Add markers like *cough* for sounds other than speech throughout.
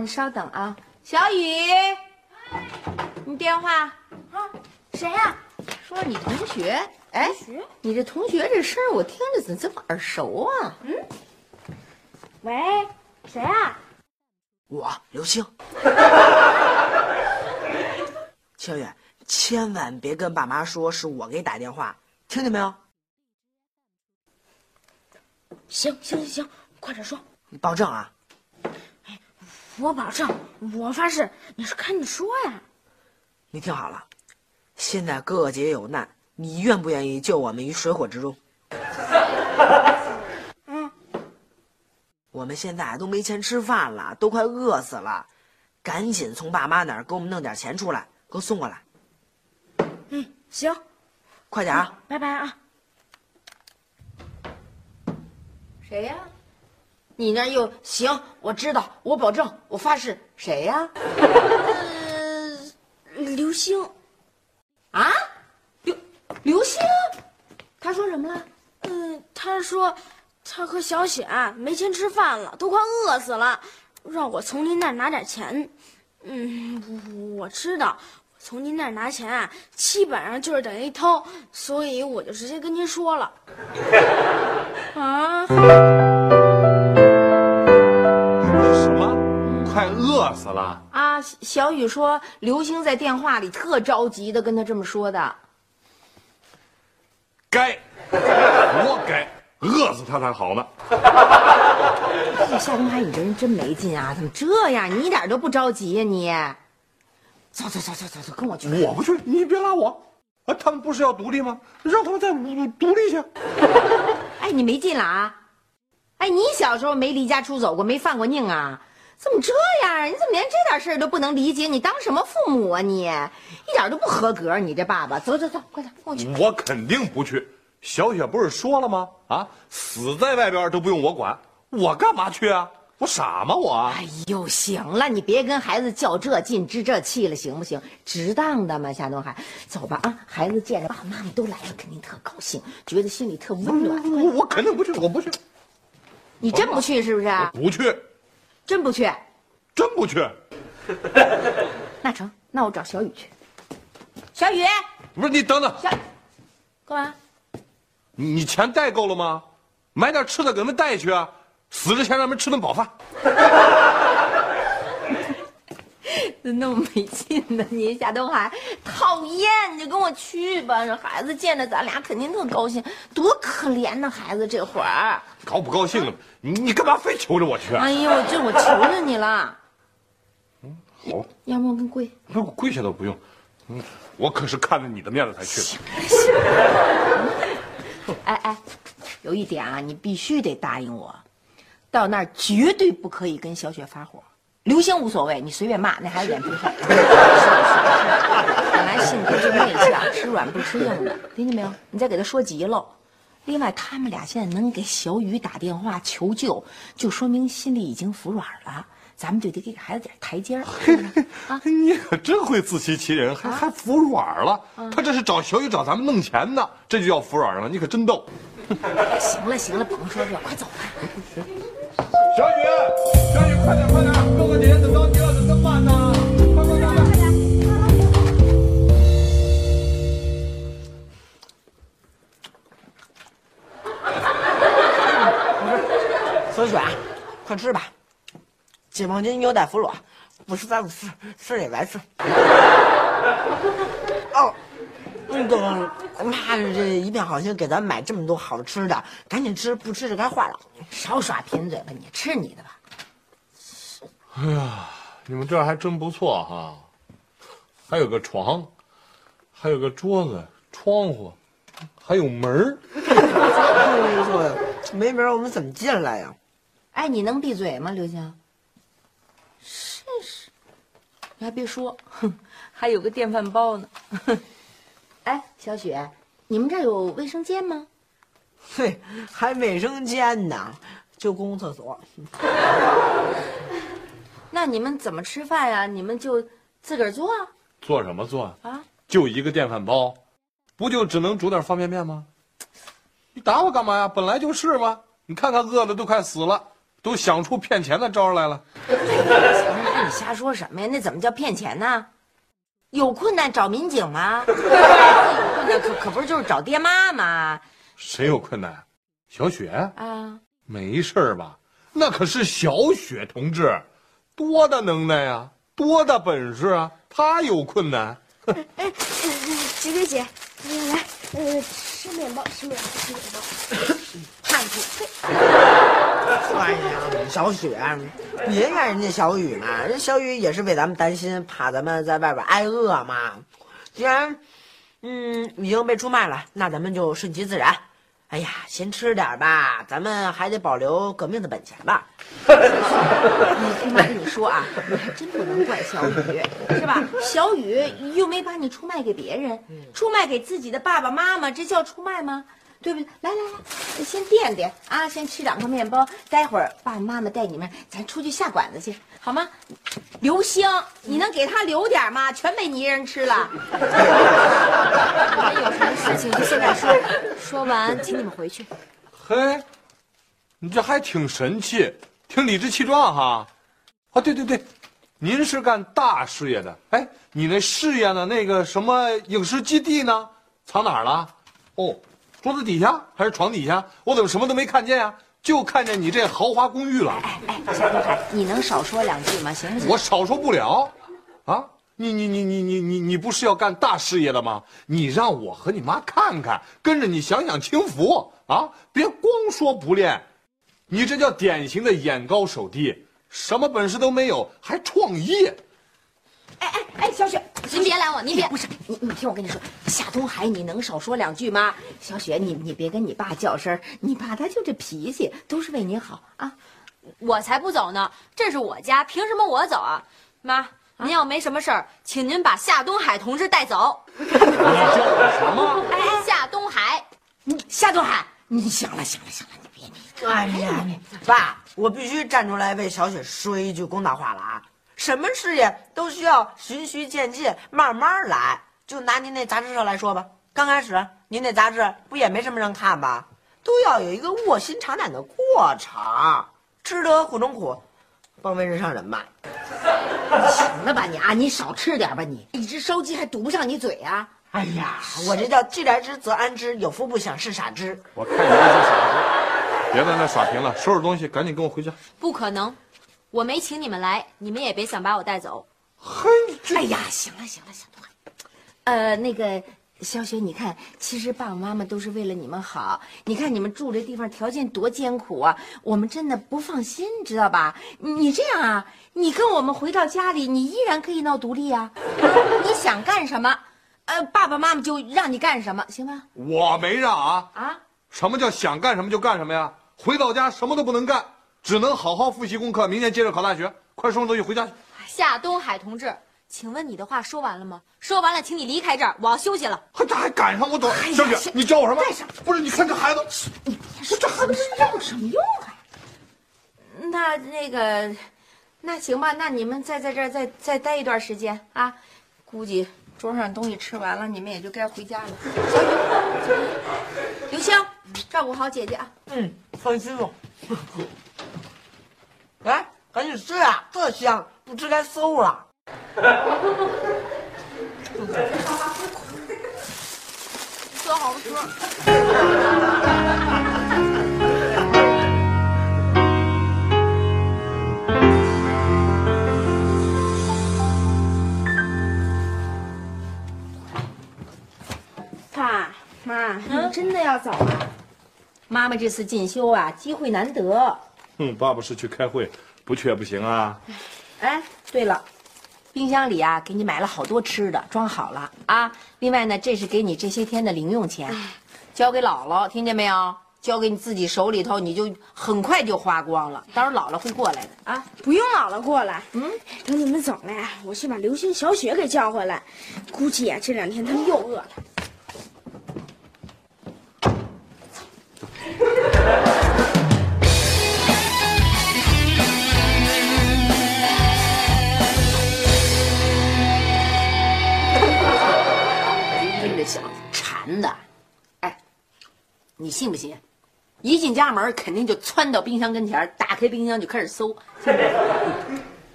你稍等啊，小雨，你电话啊，谁呀？说你同学，哎，你这同学这声我听着怎么这么耳熟啊？嗯，喂，谁啊？我刘星。*laughs* 秋雨，千万别跟爸妈说是我给你打电话，听见没有？行行行行，快点说，你保证啊！哎，我保证，我发誓，你是看你说呀！你听好了，现在哥哥姐姐有难，你愿不愿意救我们于水火之中？*laughs* 嗯，我们现在都没钱吃饭了，都快饿死了，赶紧从爸妈那儿给我们弄点钱出来，给我送过来。嗯，行，快点啊！拜拜啊！谁呀？你那又行？我知道，我保证，我发誓。谁呀？呃，刘星。啊？刘刘星？他说什么了？嗯，他说他和小雪没钱吃饭了，都快饿死了，让我从您那儿拿点钱。嗯，我知道，从您那儿拿钱啊基本上就是等于偷，所以我就直接跟您说了。*laughs* 啊！快饿死了啊！小雨说，刘星在电话里特着急的跟他这么说的。该，*laughs* 活该，饿死他才好呢。夏东海，你这人真没劲啊！怎么这样？你一点都不着急呀？你，走走走走走走，跟我去。我不去，你别拉我。啊，他们不是要独立吗？让他们再独独立去。*laughs* 哎，你没劲了啊！哎，你小时候没离家出走过，没犯过宁啊？怎么这样啊？你怎么连这点事儿都不能理解？你当什么父母啊？你一点都不合格！你这爸爸，走走走，快点跟我去。我肯定不去。小雪不是说了吗？啊，死在外边都不用我管，我干嘛去啊？我傻吗？我？哎呦，行了，你别跟孩子较这劲、置这气了，行不行？值当的嘛，夏东海，走吧啊！孩子见着爸爸妈妈都来了，肯定特高兴，觉得心里特温暖。我我肯定不去，我不去。你真不去是不是？不去。真不去？真不去。*laughs* 那成，那我找小雨去。小雨，不是你等等。小，干嘛？你钱带够了吗？买点吃的给他们带去啊！死之前让他们吃顿饱饭。*laughs* 那么没劲呢，你夏东海，讨厌！你就跟我去吧，这孩子见着咱俩肯定特高兴，多可怜呐，孩子这会儿。高不高兴了？你你干嘛非求着我去？哎呀，我这我求着你了。嗯，好。要不我跟跪？那我跪下都不用。嗯，我可是看着你的面子才去的。*laughs* 哎哎，有一点啊，你必须得答应我，到那儿绝对不可以跟小雪发火。刘星无所谓，你随便骂，那孩子脸皮厚。本来性格就内向，吃软不吃硬的，听见没有？你再给他说急了。另外，他们俩现在能给小雨打电话求救，就说明心里已经服软了。咱们就得给孩子点台阶儿。啊，你可真会自欺欺人，还还服软了。他这是找小雨找咱们弄钱呢，这就叫服软了。你可真逗。行了行了，甭说这，快走吧。小雨，小雨，快点快点，哥哥姐姐等着你了，怎么慢呢？快快快快！小 *laughs* 雪，快吃吧，解放军优待俘虏，不吃咱不吃吃也白吃。哦，*laughs* 那个妈的，这一片好心给咱买这么多好吃的，赶紧吃，不吃就该坏了。少耍贫嘴吧，你吃你的吧。哎呀，你们这儿还真不错哈，还有个床，还有个桌子、窗户，还有门儿。不错呀，没门儿我们怎么进来呀？哎，你能闭嘴吗，刘星？你还别说，哼，*laughs* 还有个电饭煲呢。哎，小雪，你们这儿有卫生间吗？嘿，还卫生间呢，就公共厕所。*laughs* 那你们怎么吃饭呀？你们就自个儿做啊？做什么做？啊？就一个电饭煲，不就只能煮点方便面吗？你打我干嘛呀？本来就是嘛。你看看饿的都快死了，都想出骗钱的招来了。*laughs* 你瞎说什么呀？那怎么叫骗钱呢？有困难找民警吗？*laughs* 有困难可可不是就是找爹妈吗？谁有困难？小雪啊，没事儿吧？那可是小雪同志，多大能耐呀，多大本事啊！她有困难，*laughs* 哎，呃姐姐姐，来来，呃，吃面包，吃面包，吃面包。哎呀，小雪，别怨人家小雨嘛，人小雨也是为咱们担心，怕咱们在外边挨饿嘛。既然，嗯，已经被出卖了，那咱们就顺其自然。哎呀，先吃点吧，咱们还得保留革命的本钱吧。你听妈跟你说啊，你还真不能怪小雨，是吧？小雨又没把你出卖给别人，出卖给自己的爸爸妈妈，这叫出卖吗？对不对？来来来，先垫垫啊，先吃两块面包，待会儿爸爸妈妈带你们，咱出去下馆子去，好吗？刘星，你能给他留点吗？全被你一人吃了。有什么事情就现在说，说完请你们回去。嘿，你这还挺神气，挺理直气壮哈。啊，对对对，您是干大事业的。哎，你那事业的？那个什么影视基地呢？藏哪儿了？哦，桌子底下还是床底下？我怎么什么都没看见呀？就看见你这豪华公寓了。哎哎，夏东海，你能少说两句吗？行不行？我少说不了，啊！你你你你你你你不是要干大事业的吗？你让我和你妈看看，跟着你享享清福啊！别光说不练，你这叫典型的眼高手低，什么本事都没有，还创业。哎哎哎，小雪，您别拦我，您别不是你，你听我跟你说，夏东海，你能少说两句吗？小雪，你你别跟你爸较真儿，你爸他就这脾气，都是为你好啊。我才不走呢，这是我家，凭什么我走啊？妈，您要没什么事儿，请您把夏东海同志带走。你叫我什么？哎，夏东海，你夏东海，你行了行了行了，你别你哎呀，爸，我必须站出来为小雪说一句公道话了啊！什么事业都需要循序渐进，慢慢来。就拿您那杂志社来说吧，刚开始您那杂志不也没什么人看吧？都要有一个卧薪尝胆的过程，吃得苦中苦，方为人上人嘛。行了吧你啊，你少吃点吧你，一只烧鸡还堵不上你嘴啊。哎呀，我这叫既来之则安之，有福不享是傻之。我看你就是傻子，别在那耍贫了，收拾东西，赶紧跟我回家。不可能，我没请你们来，你们也别想把我带走。嘿，哎呀，行了行了，行了，呃，那个小雪，你看，其实爸爸妈妈都是为了你们好。你看你们住这地方条件多艰苦啊，我们真的不放心，知道吧？你这样啊，你跟我们回到家里，你依然可以闹独立啊。*laughs* 你想干什么，呃，爸爸妈妈就让你干什么，行吧？我没让啊。啊，什么叫想干什么就干什么呀？回到家什么都不能干，只能好好复习功课，明年接着考大学。快收拾东西回家去。夏东海同志，请问你的话说完了吗？说完了，请你离开这儿，我要休息了。还这还赶上我走？呀小雪，你叫我什么干什么？不是，你看这孩子，你别说这孩子有什么用啊？那那个，那行吧，那你们再在这儿再再待一段时间啊。估计桌上东西吃完了，你们也就该回家了。小雨，刘星，照顾好姐姐啊。嗯，放心吧。来，赶紧吃啊，这香，不吃该馊了。*laughs* 说好吃。*laughs* 爸妈，你们真的要走啊？妈妈这次进修啊，机会难得。哼，爸爸是去开会，不去也不行啊。哎，对了，冰箱里啊，给你买了好多吃的，装好了啊。另外呢，这是给你这些天的零用钱，交给姥姥，听见没有？交给你自己手里头，你就很快就花光了。到时候姥姥会过来的啊。不用姥姥过来，嗯，等你们走了呀，我去把刘星、小雪给叫回来。估计呀，这两天他们又饿了。小子馋的，哎，你信不信？一进家门，肯定就窜到冰箱跟前，打开冰箱就开始搜。哦，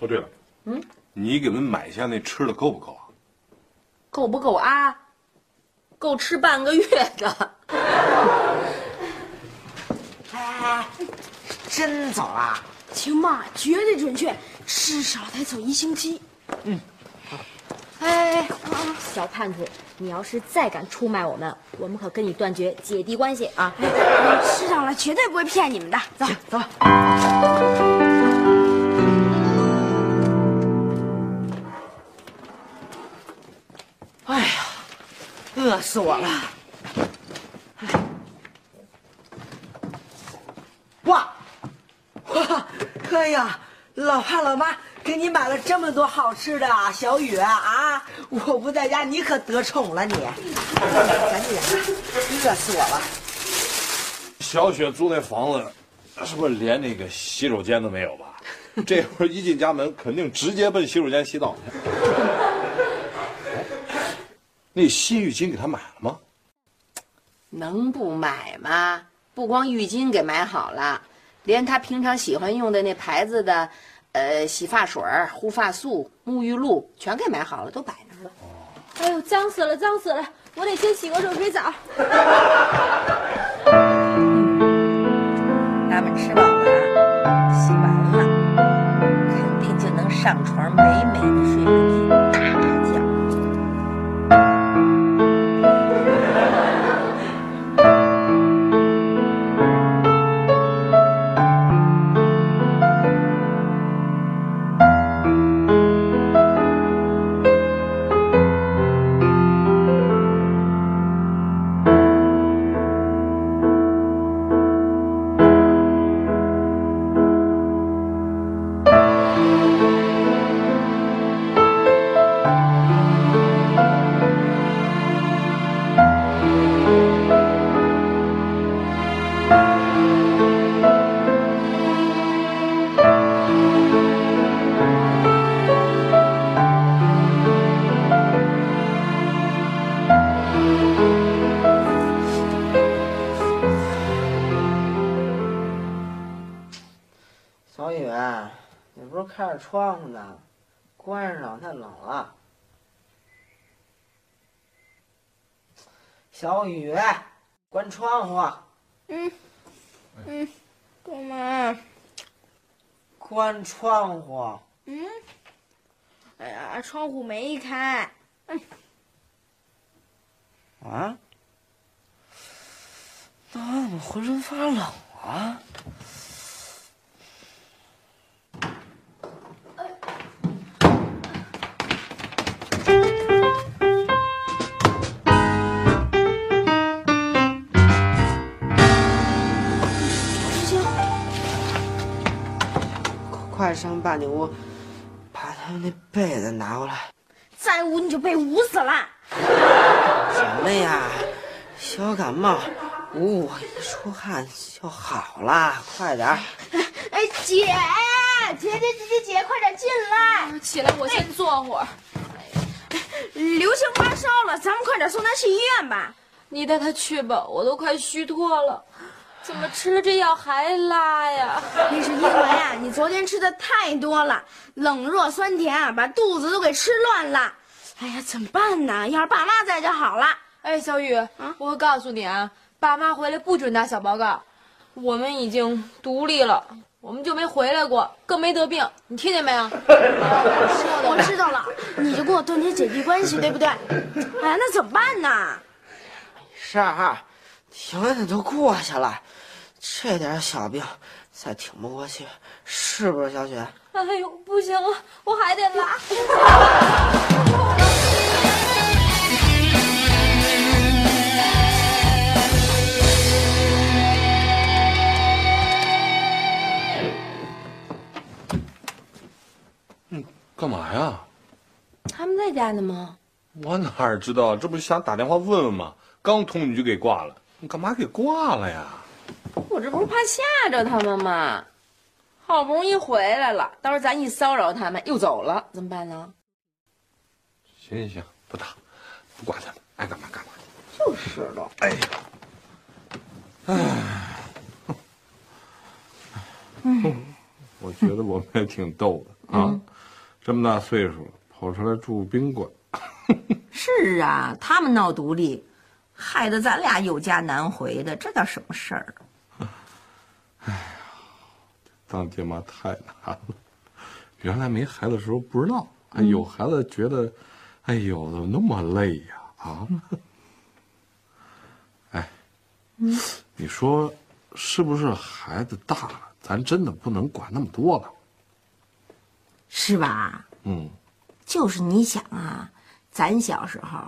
对了，嗯，你给我们买下那吃的够不够啊？够不够啊？够吃半个月的。*laughs* 哎，真走啊？行吧，绝对准确，至少得走一星期。哎哎哎，小叛徒，你要是再敢出卖我们，我们可跟你断绝姐弟关系啊！师长了，绝对不会骗你们的。走走。哎呀，饿死我了！哇，哇，*laughs* 哎呀，老爸老妈给你买了这么多好吃的啊，小雨啊，我不在家你可得宠了你，赶紧的，饿死我了。小雪租那房子，是不是连那个洗手间都没有吧？*laughs* 这会儿一进家门，肯定直接奔洗手间洗澡去。那新浴巾给他买了吗？能不买吗？不光浴巾给买好了，连他平常喜欢用的那牌子的，呃，洗发水、护发素、沐浴露全给买好了，都摆。哎呦，脏死了，脏死了！我得先洗个热水澡。咱们吃饱了，洗完了，肯定就能上床美美的睡你不是开着窗户呢？关上，太冷了。小雨，关窗户。嗯，嗯，干嘛？关窗户。嗯，哎呀，窗户没开。嗯，啊？那我怎么浑身发冷啊？快上办公屋，把他们那被子拿过来。再捂你就被捂死了。什么呀？小感冒，捂我一出汗就好了。快点儿！*laughs* 哎，姐，姐姐姐姐姐，快点进来！起来，我先坐会儿。刘星发烧了，咱们快点送他去医院吧。你带他去吧，我都快虚脱了。怎么吃了这药还拉呀？那是因为啊，你昨天吃的太多了，冷热酸甜啊，把肚子都给吃乱了。哎呀，怎么办呢？要是爸妈在就好了。哎，小雨，我告诉你啊，爸妈回来不准打小报告。我们已经独立了，我们就没回来过，更没得病。你听见没有？*laughs* 我知道了，你就跟我断绝姐弟关系，对不对？哎呀，那怎么办呢？事儿，挺的都过去了，这点小病，再挺不过去，是不是小雪？哎呦，不行了，我还得拉。干嘛呀？他们在家呢吗？我哪知道，这不是想打电话问问吗？刚通你就给挂了，你干嘛给挂了呀？我这不是怕吓着他们吗？好不容易回来了，到时候咱一骚扰他们又走了，怎么办呢？行行行，不打，不管他们，爱干嘛干嘛。就是了。哎呀，哎，*laughs* 我觉得我们也挺逗的啊，这么大岁数了，跑出来住宾馆。*laughs* 是啊，他们闹独立，害得咱俩有家难回的，这叫什么事儿？当爹妈太难了，*laughs* 原来没孩子的时候不知道，哎，有孩子觉得，哎呦，怎么那么累呀？啊，*laughs* 哎，你说是不是？孩子大了，咱真的不能管那么多了。是吧？嗯，就是你想啊，咱小时候，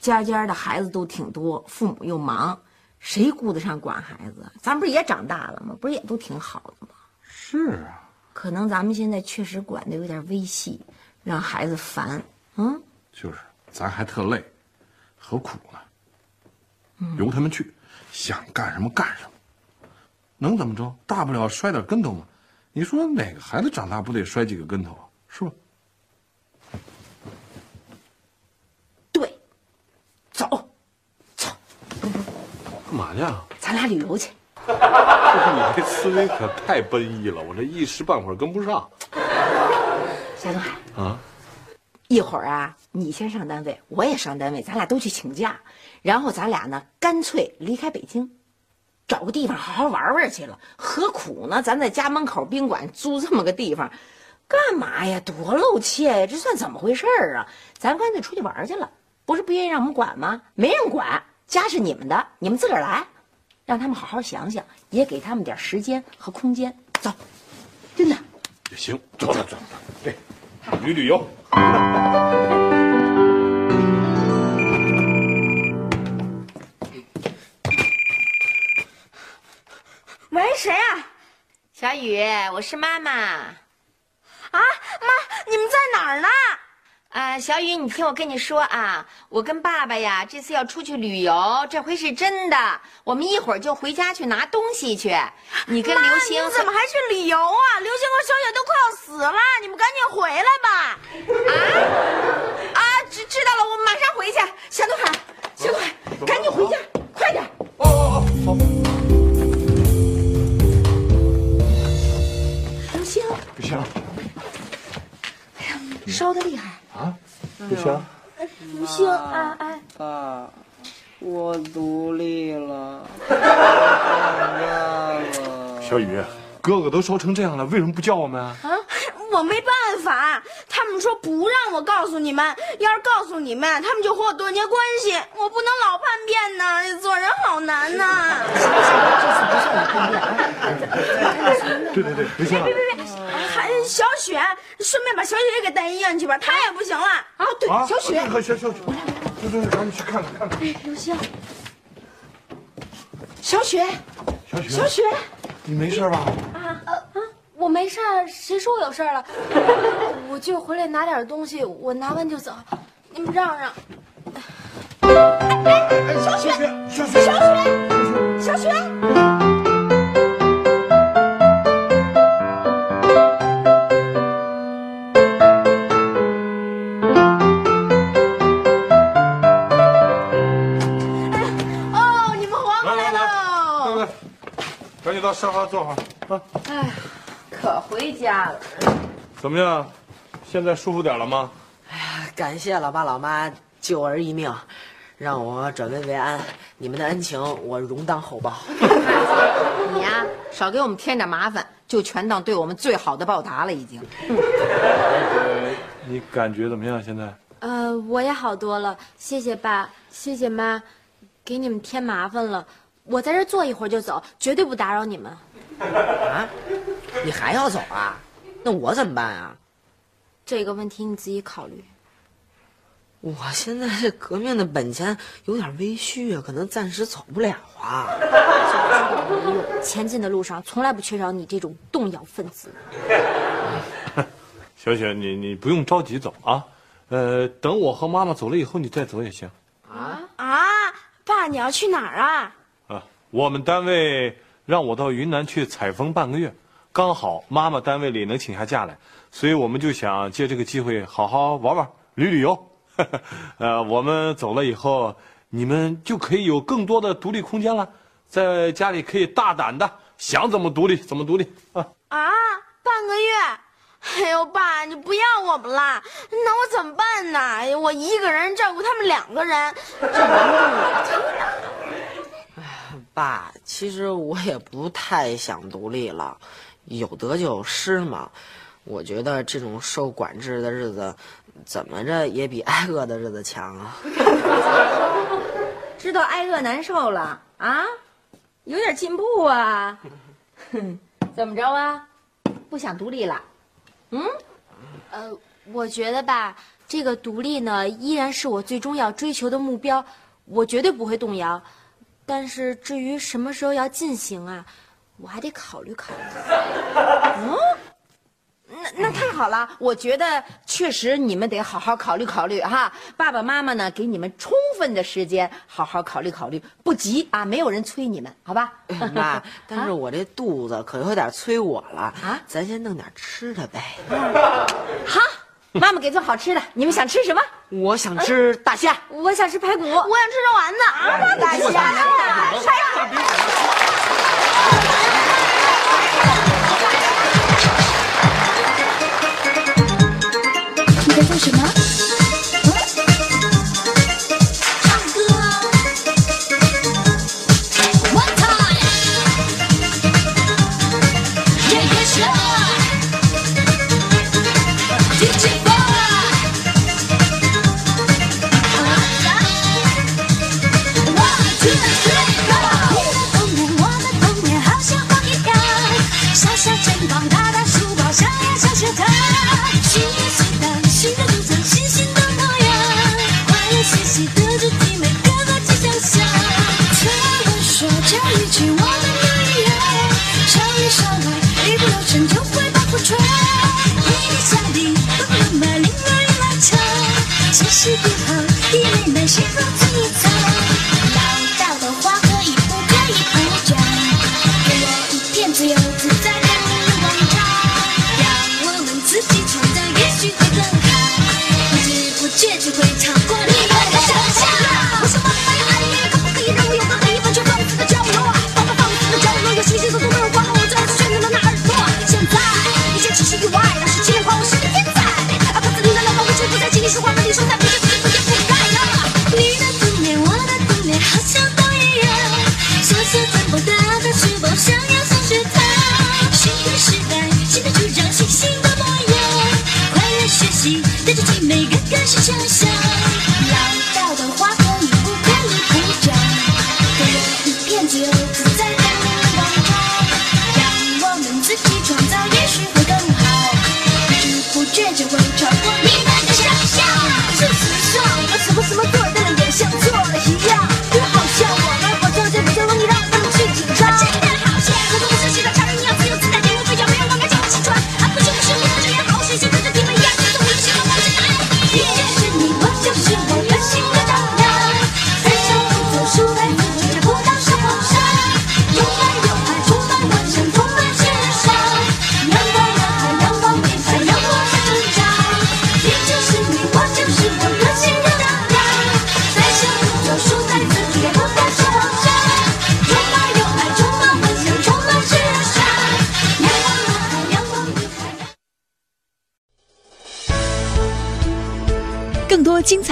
家家的孩子都挺多，父母又忙，谁顾得上管孩子？咱不是也长大了吗？不是也都挺好的吗？是啊，可能咱们现在确实管的有点微细，让孩子烦。嗯，就是，咱还特累，何苦呢？由他们去，想干什么干什么，能怎么着？大不了摔点跟头嘛。你说哪个孩子长大不得摔几个跟头啊？是吧？对，走，走，咱俩旅游去。这 *laughs* 你这思维可太奔逸了，我这一时半会儿跟不上夏东海，啊！一会儿啊，你先上单位，我也上单位，咱俩都去请假，然后咱俩呢，干脆离开北京，找个地方好好玩玩去了。何苦呢？咱在家门口宾馆租这么个地方，干嘛呀？多露怯呀！这算怎么回事儿啊？咱干脆出去玩去了，不是不愿意让我们管吗？没人管，家是你们的，你们自个儿来，让他们好好想想，也给他们点时间和空间。走，真的。也行，走走走，对，旅旅游。*laughs* 喂，谁啊？小雨，我是妈妈。啊，妈，你们在哪儿呢？啊，小雨，你听我跟你说啊，我跟爸爸呀，这次要出去旅游，这回是真的。我们一会儿就回家去拿东西去。你跟刘星你怎么还去旅游啊？刘星和小雪都快要死了，你们赶紧回来吧！啊啊，知知道了，我马上回去。小东海，小东海，赶紧回家，快点！哦哦哦，好。刘星，不行烧的厉害。啊，不行。不行，哎哎，爸，我独立了，小雨，哥哥都烧成这样了，为什么不叫我们啊？我没办法，他们说不让我告诉你们，要是告诉你们，他们就和我断绝关系，我不能老叛变呢，做人好难呐。这次不叛变对对对，不行了。还小雪，顺便把小雪也给带医院去吧，她也不行了。啊，对，啊，小雪，和小小雪，对对对，赶紧去看看看看。刘星，小雪，小雪，小雪，你没事吧？啊我没事儿，谁说我有事儿了？*laughs* 我就回来拿点东西，我拿完就走。你们让让。小雪，小雪，小雪，小雪。赶紧到沙发坐会儿啊。可回家了。怎么样？现在舒服点了吗？哎呀感谢老爸老妈救儿一命，让我转危为安。你们的恩情我荣当厚报。你呀、少给我们添点麻烦，就全当对我们最好的报答了，已经。呃，你感觉怎么样？现在？呃，我也好多了，谢谢爸，谢谢妈，给你们添麻烦了。我在这儿坐一会儿就走，绝对不打扰你们。啊，你还要走啊？那我怎么办啊？这个问题你自己考虑。我现在这革命的本钱有点微虚啊，可能暂时走不了啊。没用，前进的路上从来不缺少你这种动摇分子。小雪，你你不用着急走啊，呃，等我和妈妈走了以后，你再走也行。啊啊，爸，你要去哪儿啊？我们单位让我到云南去采风半个月，刚好妈妈单位里能请下假来，所以我们就想借这个机会好好玩玩、旅旅游。*laughs* 呃，我们走了以后，你们就可以有更多的独立空间了，在家里可以大胆的想怎么独立怎么独立啊。啊，半个月。哎呦，爸，你不要我们啦？那我怎么办呢？我一个人照顾他们两个人，这难我真的。爸，其实我也不太想独立了，有得就有失嘛。我觉得这种受管制的日子，怎么着也比挨饿的日子强啊。知道挨饿难受了啊，有点进步啊。哼，*laughs* 怎么着啊？不想独立了？嗯，呃，我觉得吧，这个独立呢，依然是我最终要追求的目标，我绝对不会动摇。但是至于什么时候要进行啊，我还得考虑考虑。嗯 *laughs* 那那太好了，我觉得确实你们得好好考虑考虑哈。爸爸妈妈呢，给你们充分的时间，好好考虑考虑，不急啊，没有人催你们，好吧？妈，*laughs* 但是我这肚子可有点催我了啊咱先弄点吃的呗。好，*laughs* 妈妈给做好吃的，你们想吃什么？我想吃大虾。我想吃排骨，我想吃肉丸子。啊大虾。你在做什么？其实不好，一类男性和最惨。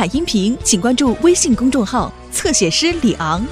音频，请关注微信公众号“侧写师李昂”。